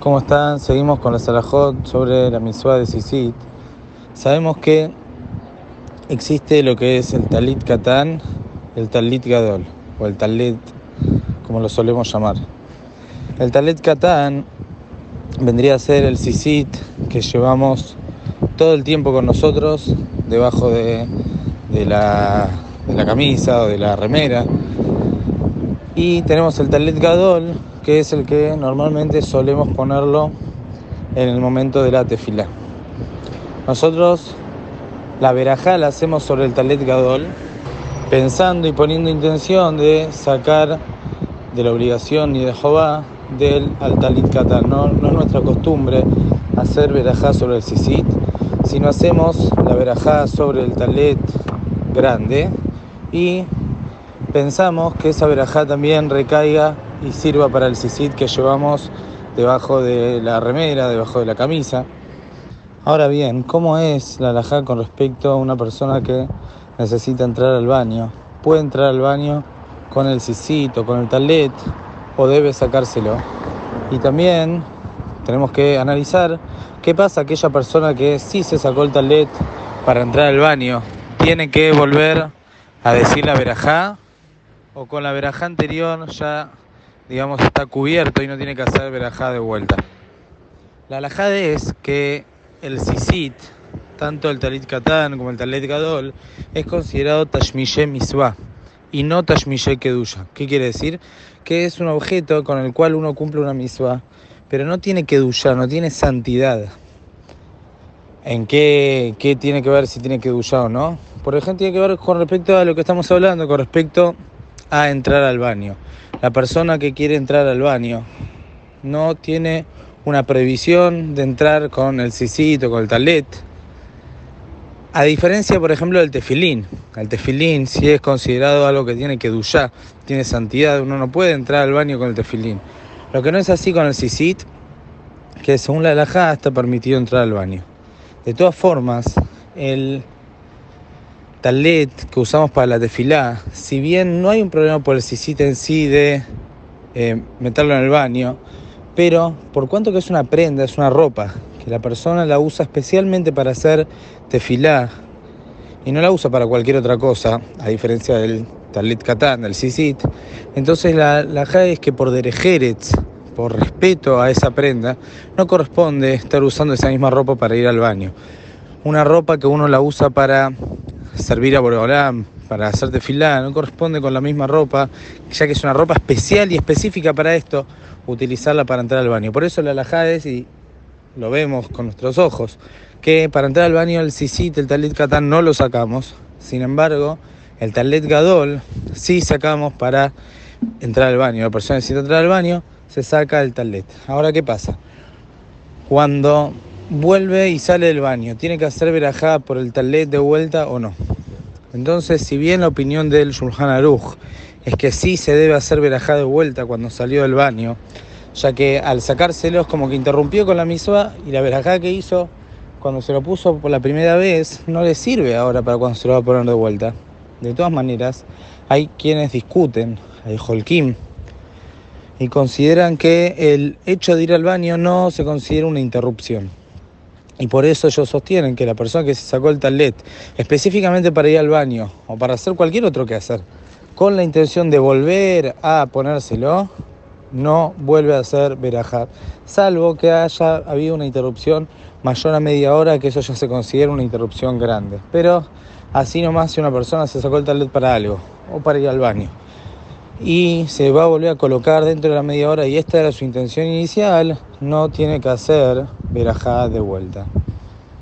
¿Cómo están? Seguimos con la Salahot sobre la misua de Sisit. Sabemos que existe lo que es el Talit Katán, el Talit Gadol, o el Talit, como lo solemos llamar. El Talit Katán vendría a ser el Sisit que llevamos todo el tiempo con nosotros, debajo de, la, de la camisa o de la remera. Y tenemos el Talit Gadol, que es el que normalmente solemos ponerlo en el momento de la tefila. Nosotros la verajá la hacemos sobre el talet gadol, pensando y poniendo intención de sacar de la obligación y de Jehová del al talit. No, no es nuestra costumbre hacer verajá sobre el sisit, sino hacemos la verajá sobre el talet grande y pensamos que esa verajá también recaiga y sirva para el sisit que llevamos debajo de la remera, debajo de la camisa. Ahora bien, ¿cómo es la alajá con respecto a una persona que necesita entrar al baño? ¿Puede entrar al baño con el sisit o con el talet o debe sacárselo? Y también tenemos que analizar qué pasa aquella persona que sí se sacó el talet para entrar al baño. ¿Tiene que volver a decir la verajá o con la verajá anterior ya digamos, está cubierto y no tiene que hacer verajá de vuelta. La alajá es que el sisit, tanto el talit katán como el talit gadol, es considerado tashmishe miswa y no tashmishe kedusha. ¿Qué quiere decir? Que es un objeto con el cual uno cumple una miswa, pero no tiene kedusha, no tiene santidad. ¿En qué, qué tiene que ver si tiene kedusha o no? Por ejemplo, tiene que ver con respecto a lo que estamos hablando, con respecto a entrar al baño la persona que quiere entrar al baño no tiene una previsión de entrar con el sisito, con el talet. A diferencia, por ejemplo, del tefilín. El tefilín, si es considerado algo que tiene que duchar, tiene santidad, uno no puede entrar al baño con el tefilín. Lo que no es así con el sisit, que según la alajá está permitido entrar al baño. De todas formas, el talet que usamos para la tefilá, si bien no hay un problema por el sisita en sí de eh, meterlo en el baño, pero por cuanto que es una prenda, es una ropa, que la persona la usa especialmente para hacer tefilá y no la usa para cualquier otra cosa, a diferencia del talet katán, del sisit, entonces la, la es que por derejeretz, por respeto a esa prenda, no corresponde estar usando esa misma ropa para ir al baño. Una ropa que uno la usa para servir a Boreolam para hacerte filar, no corresponde con la misma ropa, ya que es una ropa especial y específica para esto, utilizarla para entrar al baño. Por eso la alajá es, y lo vemos con nuestros ojos, que para entrar al baño el sisit, el talit katán no lo sacamos, sin embargo, el talit gadol sí sacamos para entrar al baño. La persona necesita entrar al baño, se saca el talit. Ahora, ¿qué pasa? Cuando vuelve y sale del baño, ¿tiene que hacer verajá por el talet de vuelta o no? Entonces, si bien la opinión del Shulchan Aruch es que sí se debe hacer verajá de vuelta cuando salió del baño, ya que al sacárselos como que interrumpió con la misma y la verajá que hizo cuando se lo puso por la primera vez no le sirve ahora para cuando se lo va a poner de vuelta. De todas maneras, hay quienes discuten, hay Holkim, y consideran que el hecho de ir al baño no se considera una interrupción. Y por eso ellos sostienen que la persona que se sacó el talet específicamente para ir al baño o para hacer cualquier otro que hacer, con la intención de volver a ponérselo, no vuelve a hacer verajá, salvo que haya habido una interrupción mayor a media hora, que eso ya se considera una interrupción grande. Pero así nomás si una persona se sacó el talet para algo o para ir al baño y se va a volver a colocar dentro de la media hora y esta era su intención inicial, no tiene que hacer verajá de vuelta.